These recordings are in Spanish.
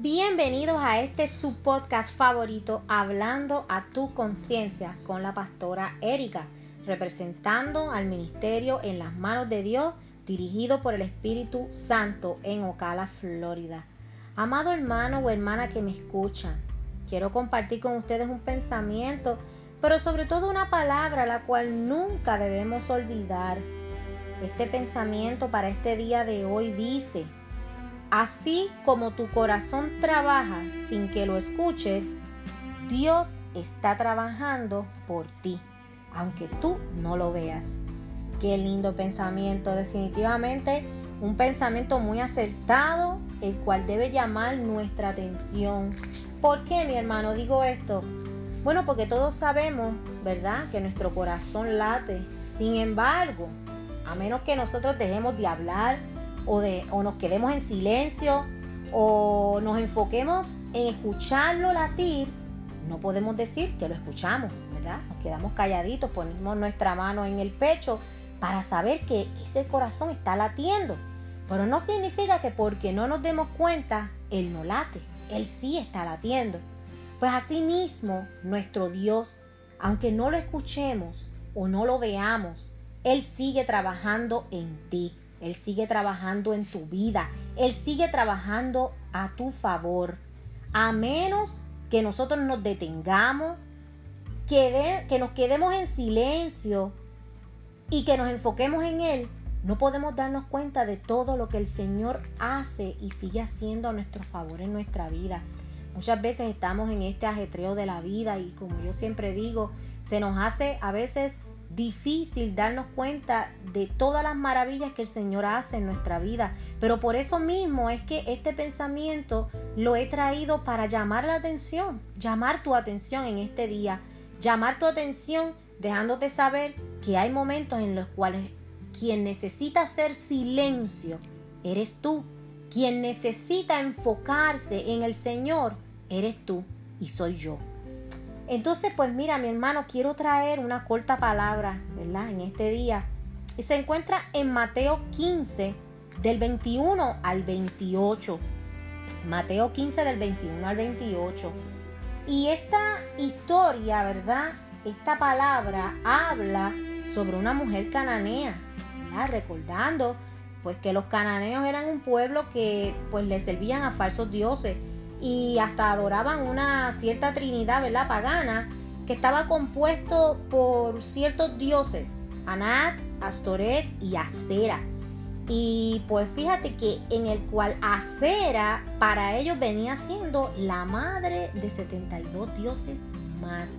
Bienvenidos a este su podcast favorito, Hablando a tu conciencia, con la pastora Erika, representando al ministerio en las manos de Dios, dirigido por el Espíritu Santo en Ocala, Florida. Amado hermano o hermana que me escuchan, quiero compartir con ustedes un pensamiento, pero sobre todo una palabra la cual nunca debemos olvidar. Este pensamiento para este día de hoy dice, Así como tu corazón trabaja sin que lo escuches, Dios está trabajando por ti, aunque tú no lo veas. Qué lindo pensamiento, definitivamente un pensamiento muy acertado, el cual debe llamar nuestra atención. ¿Por qué, mi hermano, digo esto? Bueno, porque todos sabemos, ¿verdad?, que nuestro corazón late. Sin embargo, a menos que nosotros dejemos de hablar, o, de, o nos quedemos en silencio o nos enfoquemos en escucharlo latir, no podemos decir que lo escuchamos, ¿verdad? Nos quedamos calladitos, ponemos nuestra mano en el pecho para saber que ese corazón está latiendo. Pero no significa que porque no nos demos cuenta, Él no late, Él sí está latiendo. Pues así mismo, nuestro Dios, aunque no lo escuchemos o no lo veamos, Él sigue trabajando en ti. Él sigue trabajando en tu vida. Él sigue trabajando a tu favor. A menos que nosotros nos detengamos, que, que nos quedemos en silencio y que nos enfoquemos en Él, no podemos darnos cuenta de todo lo que el Señor hace y sigue haciendo a nuestro favor en nuestra vida. Muchas veces estamos en este ajetreo de la vida y como yo siempre digo, se nos hace a veces difícil darnos cuenta de todas las maravillas que el Señor hace en nuestra vida. Pero por eso mismo es que este pensamiento lo he traído para llamar la atención, llamar tu atención en este día, llamar tu atención dejándote saber que hay momentos en los cuales quien necesita hacer silencio eres tú. Quien necesita enfocarse en el Señor eres tú y soy yo. Entonces, pues mira, mi hermano, quiero traer una corta palabra, ¿verdad? En este día. Y se encuentra en Mateo 15, del 21 al 28. Mateo 15, del 21 al 28. Y esta historia, ¿verdad? Esta palabra habla sobre una mujer cananea, ¿verdad? Recordando, pues que los cananeos eran un pueblo que pues le servían a falsos dioses y hasta adoraban una cierta trinidad, ¿verdad? Pagana, que estaba compuesto por ciertos dioses, Anat, Astoret y Acera. Y pues fíjate que en el cual Acera para ellos venía siendo la madre de 72 dioses más.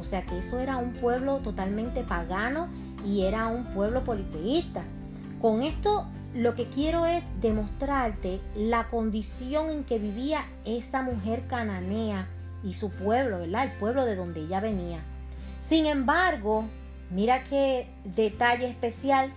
O sea que eso era un pueblo totalmente pagano y era un pueblo politeísta. Con esto lo que quiero es demostrarte la condición en que vivía esa mujer cananea y su pueblo, ¿verdad? El pueblo de donde ella venía. Sin embargo, mira qué detalle especial.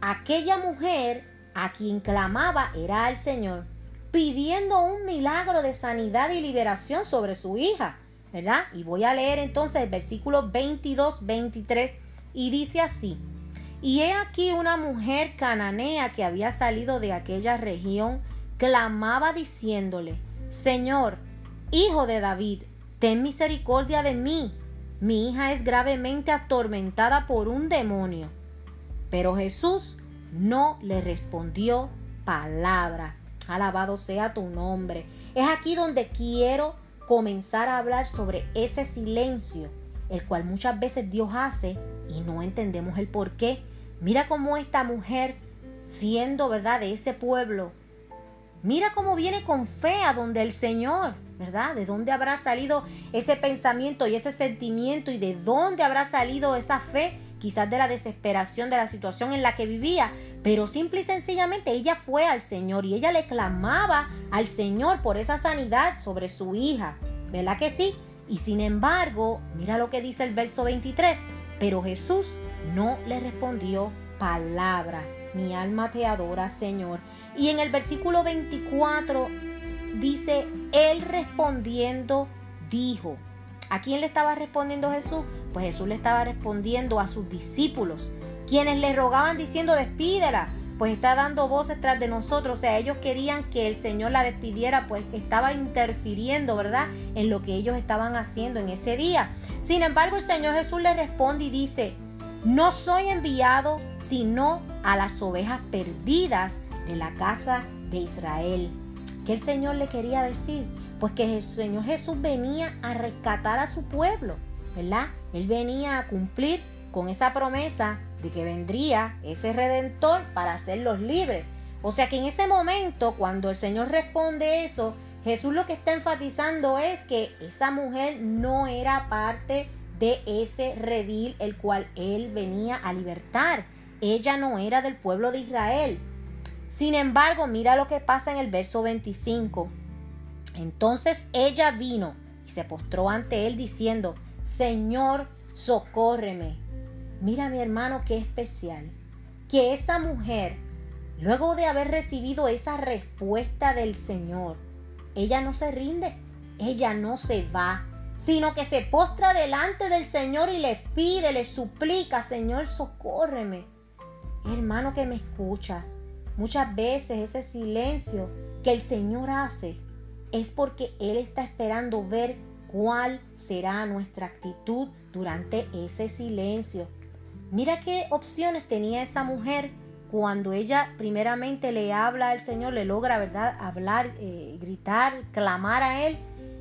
Aquella mujer a quien clamaba era al Señor, pidiendo un milagro de sanidad y liberación sobre su hija, ¿verdad? Y voy a leer entonces el versículo 22, 23 y dice así. Y he aquí una mujer cananea que había salido de aquella región, clamaba diciéndole, Señor, hijo de David, ten misericordia de mí. Mi hija es gravemente atormentada por un demonio. Pero Jesús no le respondió palabra. Alabado sea tu nombre. Es aquí donde quiero comenzar a hablar sobre ese silencio, el cual muchas veces Dios hace y no entendemos el por qué. Mira cómo esta mujer, siendo, ¿verdad?, de ese pueblo, mira cómo viene con fe a donde el Señor, ¿verdad? ¿De dónde habrá salido ese pensamiento y ese sentimiento y de dónde habrá salido esa fe? Quizás de la desesperación de la situación en la que vivía, pero simple y sencillamente ella fue al Señor y ella le clamaba al Señor por esa sanidad sobre su hija. ¿Verdad que sí? Y sin embargo, mira lo que dice el verso 23, pero Jesús no le respondió palabra. Mi alma te adora, Señor. Y en el versículo 24 dice, Él respondiendo dijo. ¿A quién le estaba respondiendo Jesús? Pues Jesús le estaba respondiendo a sus discípulos, quienes le rogaban diciendo, despídela, pues está dando voces tras de nosotros. O sea, ellos querían que el Señor la despidiera, pues estaba interfiriendo, ¿verdad? En lo que ellos estaban haciendo en ese día. Sin embargo, el Señor Jesús le responde y dice, no soy enviado sino a las ovejas perdidas de la casa de Israel. ¿Qué el Señor le quería decir? Pues que el Señor Jesús venía a rescatar a su pueblo, ¿verdad? Él venía a cumplir con esa promesa de que vendría ese redentor para hacerlos libres. O sea que en ese momento, cuando el Señor responde eso, Jesús lo que está enfatizando es que esa mujer no era parte de ese redil el cual él venía a libertar. Ella no era del pueblo de Israel. Sin embargo, mira lo que pasa en el verso 25. Entonces ella vino y se postró ante él diciendo, Señor, socórreme. Mira mi hermano qué especial. Que esa mujer, luego de haber recibido esa respuesta del Señor, ella no se rinde, ella no se va, sino que se postra delante del Señor y le pide, le suplica, Señor, socórreme. Hermano que me escuchas, muchas veces ese silencio que el Señor hace es porque Él está esperando ver cuál será nuestra actitud durante ese silencio. Mira qué opciones tenía esa mujer cuando ella primeramente le habla al Señor, le logra, ¿verdad?, hablar, eh, gritar, clamar a Él.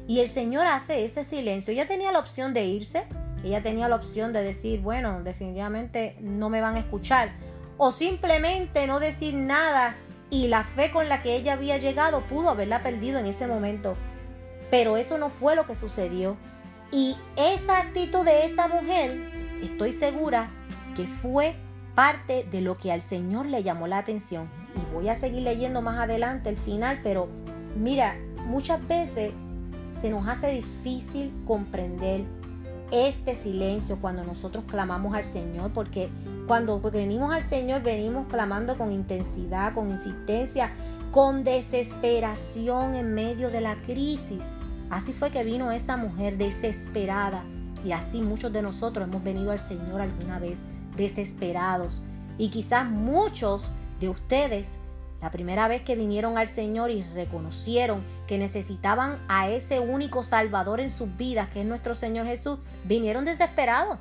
Y el Señor hace ese silencio. Ella tenía la opción de irse, ella tenía la opción de decir, bueno, definitivamente no me van a escuchar. O simplemente no decir nada y la fe con la que ella había llegado pudo haberla perdido en ese momento. Pero eso no fue lo que sucedió. Y esa actitud de esa mujer, estoy segura que fue parte de lo que al Señor le llamó la atención. Y voy a seguir leyendo más adelante el final, pero mira, muchas veces se nos hace difícil comprender este silencio cuando nosotros clamamos al Señor, porque cuando venimos al Señor venimos clamando con intensidad, con insistencia, con desesperación en medio de la crisis. Así fue que vino esa mujer desesperada y así muchos de nosotros hemos venido al Señor alguna vez desesperados. Y quizás muchos de ustedes, la primera vez que vinieron al Señor y reconocieron que necesitaban a ese único Salvador en sus vidas, que es nuestro Señor Jesús, vinieron desesperados.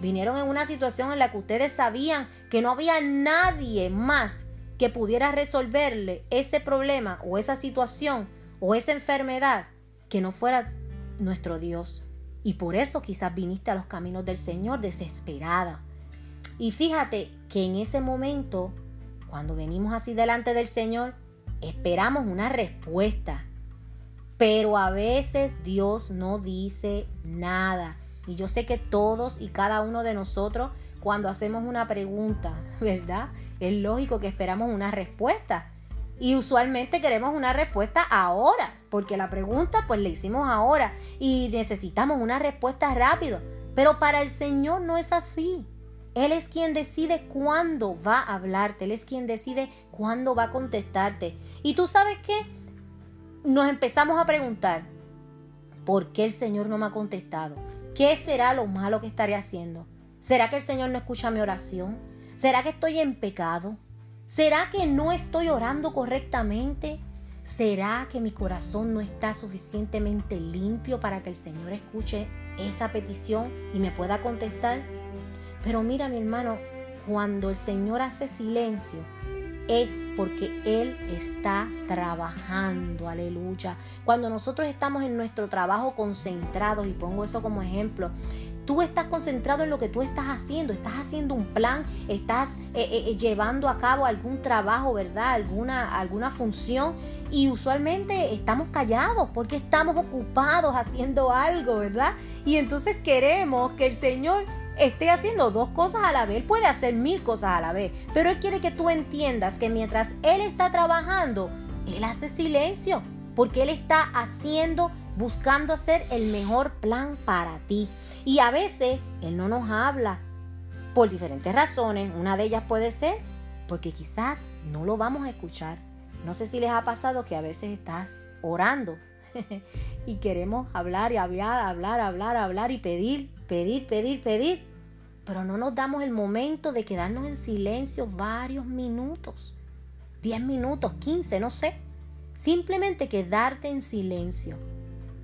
Vinieron en una situación en la que ustedes sabían que no había nadie más que pudiera resolverle ese problema o esa situación o esa enfermedad que no fuera nuestro Dios. Y por eso quizás viniste a los caminos del Señor desesperada, y fíjate que en ese momento, cuando venimos así delante del Señor, esperamos una respuesta. Pero a veces Dios no dice nada. Y yo sé que todos y cada uno de nosotros, cuando hacemos una pregunta, ¿verdad? Es lógico que esperamos una respuesta. Y usualmente queremos una respuesta ahora, porque la pregunta pues la hicimos ahora y necesitamos una respuesta rápido. Pero para el Señor no es así. Él es quien decide cuándo va a hablarte, Él es quien decide cuándo va a contestarte. Y tú sabes qué? Nos empezamos a preguntar, ¿por qué el Señor no me ha contestado? ¿Qué será lo malo que estaré haciendo? ¿Será que el Señor no escucha mi oración? ¿Será que estoy en pecado? ¿Será que no estoy orando correctamente? ¿Será que mi corazón no está suficientemente limpio para que el Señor escuche esa petición y me pueda contestar? Pero mira mi hermano, cuando el Señor hace silencio, es porque Él está trabajando, aleluya. Cuando nosotros estamos en nuestro trabajo concentrados, y pongo eso como ejemplo, tú estás concentrado en lo que tú estás haciendo, estás haciendo un plan, estás eh, eh, eh, llevando a cabo algún trabajo, ¿verdad? Alguna, alguna función y usualmente estamos callados porque estamos ocupados haciendo algo, ¿verdad? Y entonces queremos que el Señor esté haciendo dos cosas a la vez. Él puede hacer mil cosas a la vez, pero Él quiere que tú entiendas que mientras Él está trabajando, Él hace silencio, porque Él está haciendo, buscando hacer el mejor plan para ti. Y a veces Él no nos habla por diferentes razones. Una de ellas puede ser porque quizás no lo vamos a escuchar. No sé si les ha pasado que a veces estás orando y queremos hablar y hablar, hablar, hablar, hablar y pedir, pedir, pedir, pedir. pero no nos damos el momento de quedarnos en silencio varios minutos, 10 minutos, 15, no sé. Simplemente quedarte en silencio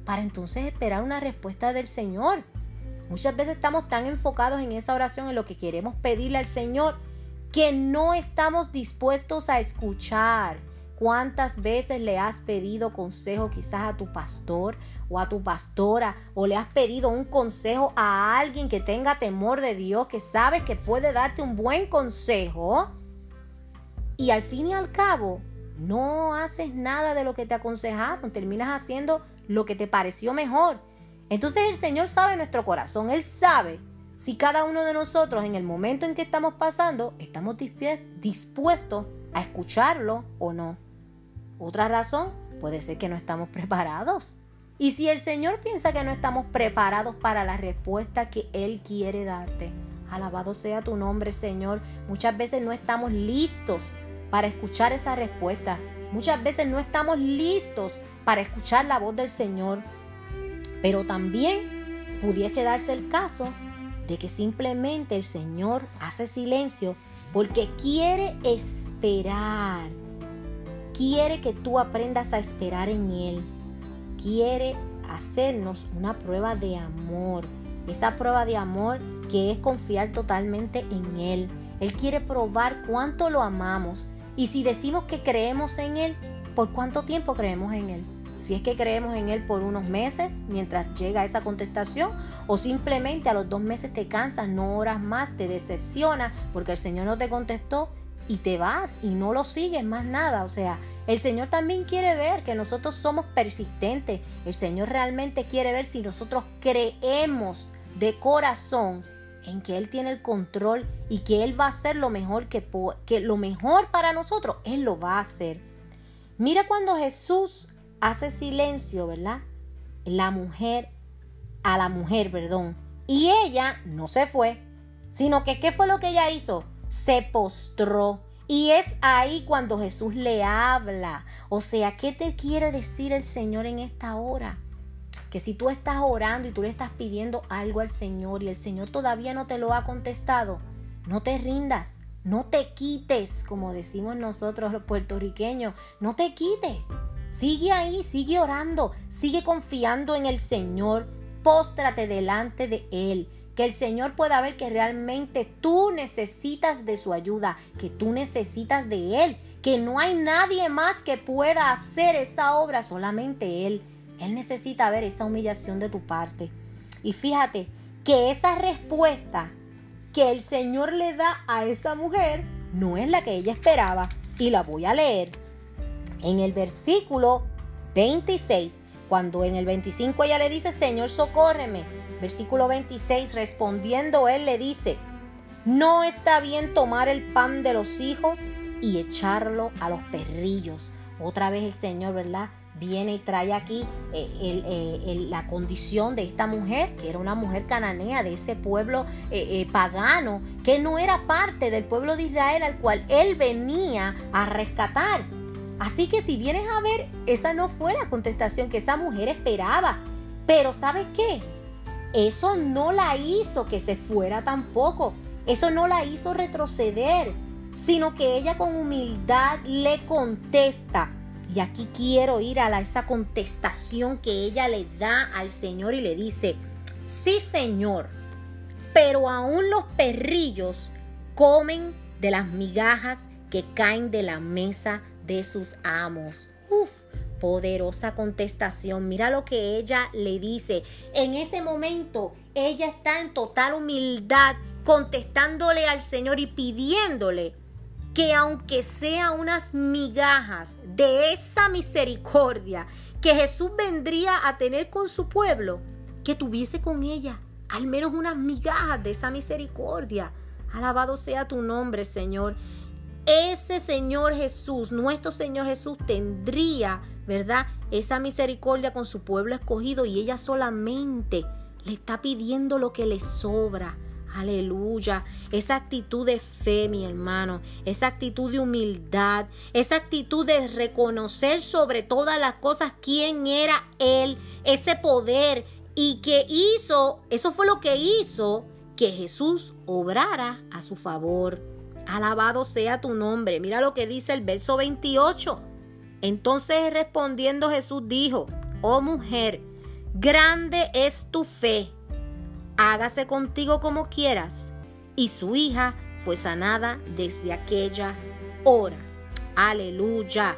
para entonces esperar una respuesta del Señor. Muchas veces estamos tan enfocados en esa oración, en lo que queremos pedirle al Señor, que no estamos dispuestos a escuchar. ¿Cuántas veces le has pedido consejo quizás a tu pastor o a tu pastora o le has pedido un consejo a alguien que tenga temor de Dios, que sabe que puede darte un buen consejo y al fin y al cabo no haces nada de lo que te aconsejaron, terminas haciendo lo que te pareció mejor. Entonces el Señor sabe nuestro corazón, Él sabe si cada uno de nosotros en el momento en que estamos pasando estamos dispuestos a escucharlo o no. Otra razón puede ser que no estamos preparados. Y si el Señor piensa que no estamos preparados para la respuesta que Él quiere darte, alabado sea tu nombre, Señor. Muchas veces no estamos listos para escuchar esa respuesta. Muchas veces no estamos listos para escuchar la voz del Señor. Pero también pudiese darse el caso de que simplemente el Señor hace silencio porque quiere esperar. Quiere que tú aprendas a esperar en Él quiere hacernos una prueba de amor. Esa prueba de amor que es confiar totalmente en Él. Él quiere probar cuánto lo amamos. Y si decimos que creemos en Él, ¿por cuánto tiempo creemos en Él? Si es que creemos en Él por unos meses mientras llega esa contestación o simplemente a los dos meses te cansas, no oras más, te decepciona porque el Señor no te contestó y te vas y no lo sigues más nada. O sea, el Señor también quiere ver que nosotros somos persistentes. El Señor realmente quiere ver si nosotros creemos de corazón en que Él tiene el control y que Él va a hacer lo mejor que, que lo mejor para nosotros, Él lo va a hacer. Mira cuando Jesús hace silencio, ¿verdad? La mujer, a la mujer, perdón. Y ella no se fue, sino que ¿qué fue lo que ella hizo? Se postró y es ahí cuando Jesús le habla. O sea, ¿qué te quiere decir el Señor en esta hora? Que si tú estás orando y tú le estás pidiendo algo al Señor y el Señor todavía no te lo ha contestado, no te rindas, no te quites, como decimos nosotros los puertorriqueños, no te quites. Sigue ahí, sigue orando, sigue confiando en el Señor, póstrate delante de Él que el Señor pueda ver que realmente tú necesitas de su ayuda, que tú necesitas de Él, que no hay nadie más que pueda hacer esa obra, solamente Él. Él necesita ver esa humillación de tu parte. Y fíjate que esa respuesta que el Señor le da a esa mujer no es la que ella esperaba. Y la voy a leer. En el versículo 26 cuando en el 25 ella le dice, Señor, socórreme. Versículo 26, respondiendo él le dice, no está bien tomar el pan de los hijos y echarlo a los perrillos. Otra vez el Señor, ¿verdad? Viene y trae aquí eh, eh, la condición de esta mujer, que era una mujer cananea de ese pueblo eh, pagano, que no era parte del pueblo de Israel al cual él venía a rescatar. Así que si vienes a ver, esa no fue la contestación que esa mujer esperaba. Pero ¿sabes qué? Eso no la hizo que se fuera tampoco. Eso no la hizo retroceder, sino que ella con humildad le contesta. Y aquí quiero ir a esa contestación que ella le da al Señor y le dice, sí Señor, pero aún los perrillos comen de las migajas que caen de la mesa de sus amos. Uf, poderosa contestación. Mira lo que ella le dice. En ese momento, ella está en total humildad, contestándole al Señor y pidiéndole que aunque sea unas migajas de esa misericordia que Jesús vendría a tener con su pueblo, que tuviese con ella al menos unas migajas de esa misericordia. Alabado sea tu nombre, Señor ese Señor Jesús, nuestro Señor Jesús, tendría, ¿verdad? Esa misericordia con su pueblo escogido y ella solamente le está pidiendo lo que le sobra. Aleluya. Esa actitud de fe, mi hermano. Esa actitud de humildad. Esa actitud de reconocer sobre todas las cosas quién era Él. Ese poder. Y que hizo, eso fue lo que hizo que Jesús obrara a su favor. Alabado sea tu nombre. Mira lo que dice el verso 28. Entonces respondiendo Jesús dijo, oh mujer, grande es tu fe, hágase contigo como quieras. Y su hija fue sanada desde aquella hora. Aleluya.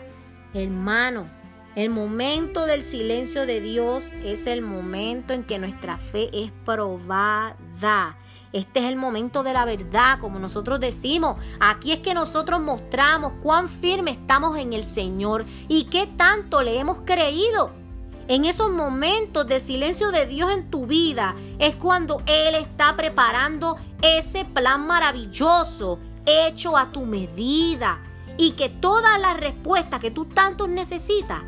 Hermano, el momento del silencio de Dios es el momento en que nuestra fe es probada. Este es el momento de la verdad, como nosotros decimos. Aquí es que nosotros mostramos cuán firme estamos en el Señor y qué tanto le hemos creído. En esos momentos de silencio de Dios en tu vida es cuando Él está preparando ese plan maravilloso hecho a tu medida y que todas las respuestas que tú tanto necesitas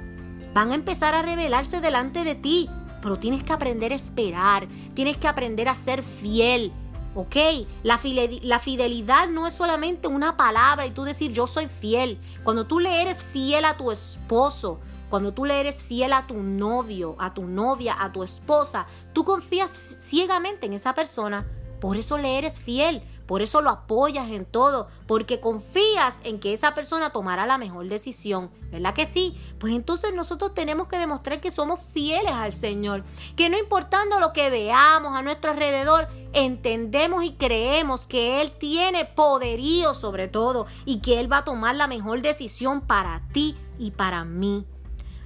van a empezar a revelarse delante de ti. Pero tienes que aprender a esperar, tienes que aprender a ser fiel, ¿Ok? La, fidelidad no es solamente una palabra y tú decir yo soy fiel. Cuando tú le eres fiel a tu esposo, cuando tú le eres fiel a tu novio, a tu novia, a tu esposa, tú confías ciegamente en esa persona. Por eso le eres fiel. Por eso lo apoyas en todo, porque confías en que esa persona tomará la mejor decisión. ¿Verdad que sí? Pues entonces nosotros tenemos que demostrar que somos fieles al Señor, que no importando lo que veamos a nuestro alrededor, entendemos y creemos que Él tiene poderío sobre todo y que Él va a tomar la mejor decisión para ti y para mí.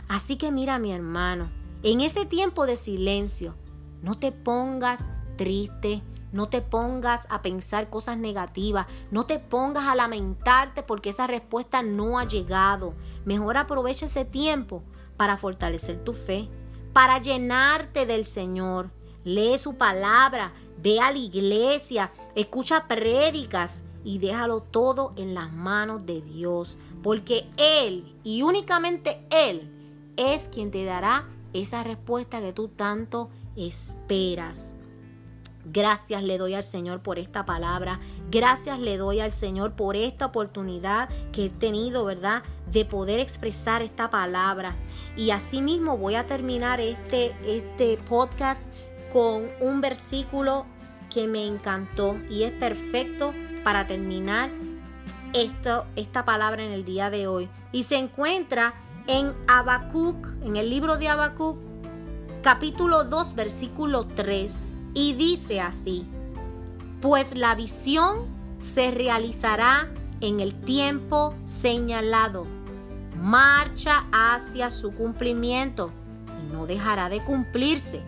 Así que mira mi hermano, en ese tiempo de silencio, no te pongas triste, no te pongas a pensar cosas negativas. No te pongas a lamentarte porque esa respuesta no ha llegado. Mejor aprovecha ese tiempo para fortalecer tu fe, para llenarte del Señor. Lee su palabra, ve a la iglesia, escucha prédicas y déjalo todo en las manos de Dios. Porque Él y únicamente Él es quien te dará esa respuesta que tú tanto esperas. Gracias le doy al Señor por esta palabra. Gracias le doy al Señor por esta oportunidad que he tenido, ¿verdad? De poder expresar esta palabra. Y asimismo voy a terminar este, este podcast con un versículo que me encantó y es perfecto para terminar esto, esta palabra en el día de hoy. Y se encuentra en Habacuc, en el libro de Habacuc, capítulo 2, versículo 3 y dice así, pues la visión se realizará en el tiempo señalado, marcha hacia su cumplimiento y no dejará de cumplirse.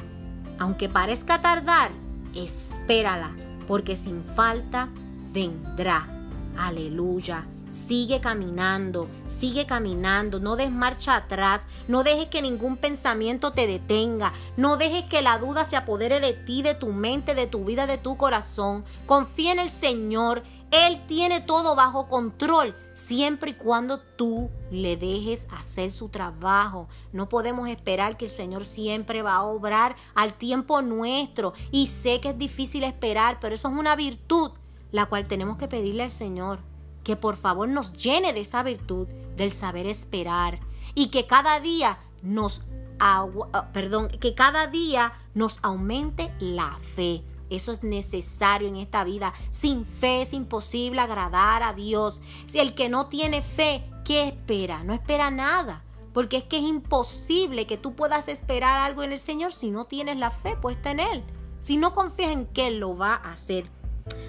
Aunque parezca tardar, espérala, porque sin falta vendrá. Aleluya. Sigue caminando, sigue caminando, no des marcha atrás, no dejes que ningún pensamiento te detenga, no dejes que la duda se apodere de ti, de tu mente, de tu vida, de tu corazón. Confía en el Señor, Él tiene todo bajo control, siempre y cuando tú le dejes hacer su trabajo. No podemos esperar que el Señor siempre va a obrar al tiempo nuestro y sé que es difícil esperar, pero eso es una virtud la cual tenemos que pedirle al Señor que por favor nos llene de esa virtud del saber esperar y que cada día nos ah, perdón, que cada día nos aumente la fe. Eso es necesario en esta vida. Sin fe es imposible agradar a Dios. Si el que no tiene fe, ¿qué espera? No espera nada. Porque es que es imposible que tú puedas esperar algo en el Señor si no tienes la fe puesta en Él. Si no confías en que Él lo va a hacer.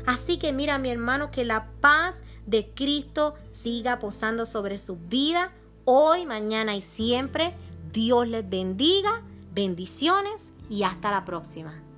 Así que mira mi hermano que la paz de Cristo siga posando sobre su vida hoy, mañana y siempre. Dios les bendiga, bendiciones y hasta la próxima.